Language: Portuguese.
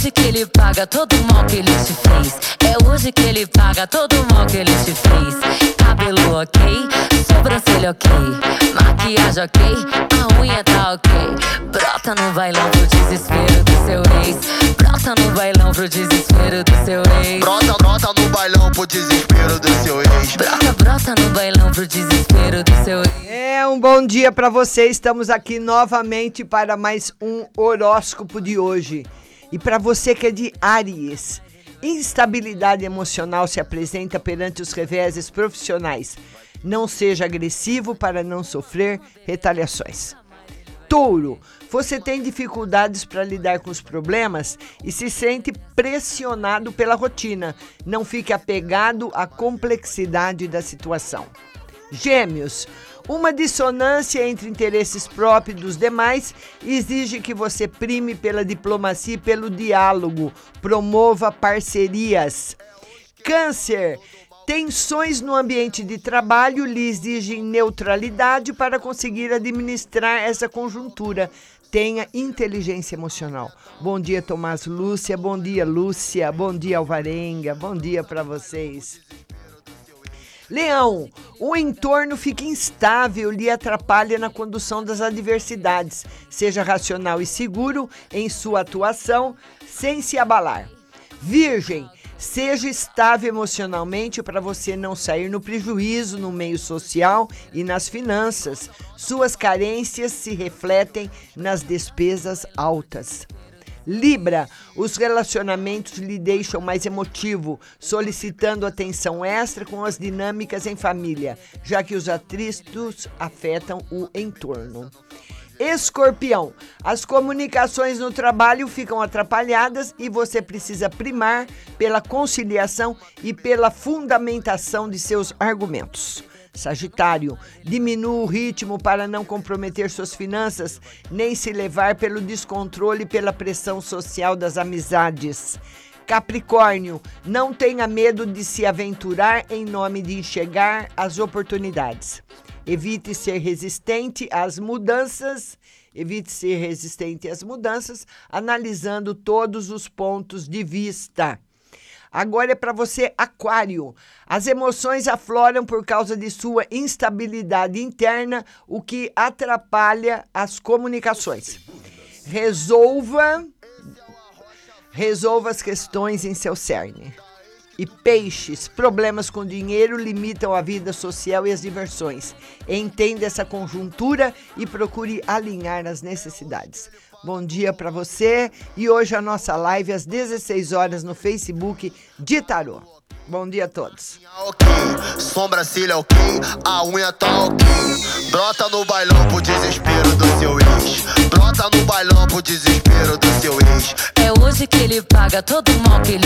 É hoje que ele paga todo o mal que ele te fez. É hoje que ele paga todo o mal que ele te fez. Cabelo ok, sobrancelha ok, maquiagem ok, a unha tá ok. Brota no bailão pro desespero do seu ex. Brota no bailão pro desespero do seu ex. Brota, brota no bailão pro desespero do seu ex. Brota, brota no bailão pro desespero do seu ex. É um bom dia para você. Estamos aqui novamente para mais um horóscopo de hoje. E para você que é de Áries, instabilidade emocional se apresenta perante os reveses profissionais. Não seja agressivo para não sofrer retaliações. Touro, você tem dificuldades para lidar com os problemas e se sente pressionado pela rotina. Não fique apegado à complexidade da situação. Gêmeos, uma dissonância entre interesses próprios dos demais exige que você prime pela diplomacia e pelo diálogo, promova parcerias. Câncer, tensões no ambiente de trabalho lhe exigem neutralidade para conseguir administrar essa conjuntura. Tenha inteligência emocional. Bom dia, Tomás Lúcia. Bom dia, Lúcia. Bom dia, Alvarenga. Bom dia para vocês. Leão, o entorno fica instável, lhe atrapalha na condução das adversidades. Seja racional e seguro em sua atuação, sem se abalar. Virgem, seja estável emocionalmente para você não sair no prejuízo no meio social e nas finanças. Suas carências se refletem nas despesas altas. Libra, os relacionamentos lhe deixam mais emotivo, solicitando atenção extra com as dinâmicas em família, já que os atritos afetam o entorno. Escorpião, as comunicações no trabalho ficam atrapalhadas e você precisa primar pela conciliação e pela fundamentação de seus argumentos. Sagitário, diminua o ritmo para não comprometer suas finanças, nem se levar pelo descontrole e pela pressão social das amizades. Capricórnio, não tenha medo de se aventurar em nome de enxergar as oportunidades. Evite ser resistente às mudanças. Evite ser resistente às mudanças, analisando todos os pontos de vista. Agora é para você, Aquário. As emoções afloram por causa de sua instabilidade interna, o que atrapalha as comunicações. Resolva resolva as questões em seu cerne. E peixes, problemas com dinheiro limitam a vida social e as diversões. Entenda essa conjuntura e procure alinhar as necessidades. Bom dia para você e hoje a nossa live às 16 horas no Facebook de Tarô. Bom dia a todos. Ok, sobrancelha ok, a unha tá ok. Brota no bailão pro desespero do seu ex. Brota no bailão pro desespero do seu ex. É hoje que ele paga todo o mal que ele